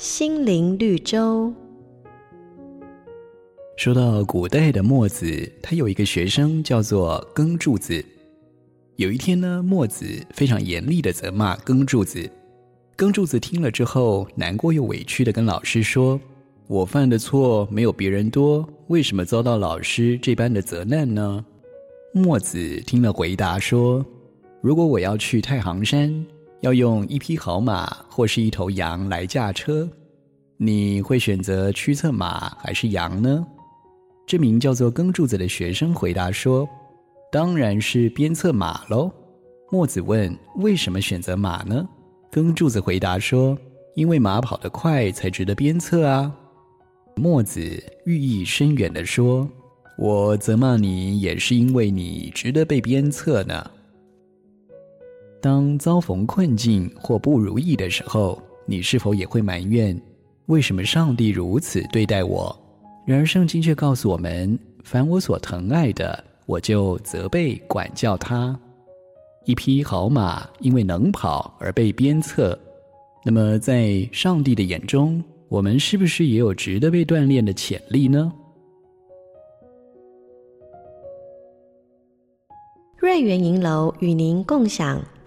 心灵绿洲。说到古代的墨子，他有一个学生叫做耕柱子。有一天呢，墨子非常严厉的责骂耕柱子。耕柱子听了之后，难过又委屈的跟老师说：“我犯的错没有别人多，为什么遭到老师这般的责难呢？”墨子听了回答说：“如果我要去太行山。”要用一匹好马或是一头羊来驾车，你会选择驱策马还是羊呢？这名叫做耕柱子的学生回答说：“当然是鞭策马喽。”墨子问：“为什么选择马呢？”耕柱子回答说：“因为马跑得快，才值得鞭策啊。”墨子寓意深远地说：“我责骂你，也是因为你值得被鞭策呢。”当遭逢困境或不如意的时候，你是否也会埋怨，为什么上帝如此对待我？然而圣经却告诉我们：凡我所疼爱的，我就责备管教他。一匹好马因为能跑而被鞭策，那么在上帝的眼中，我们是不是也有值得被锻炼的潜力呢？瑞园银楼与您共享。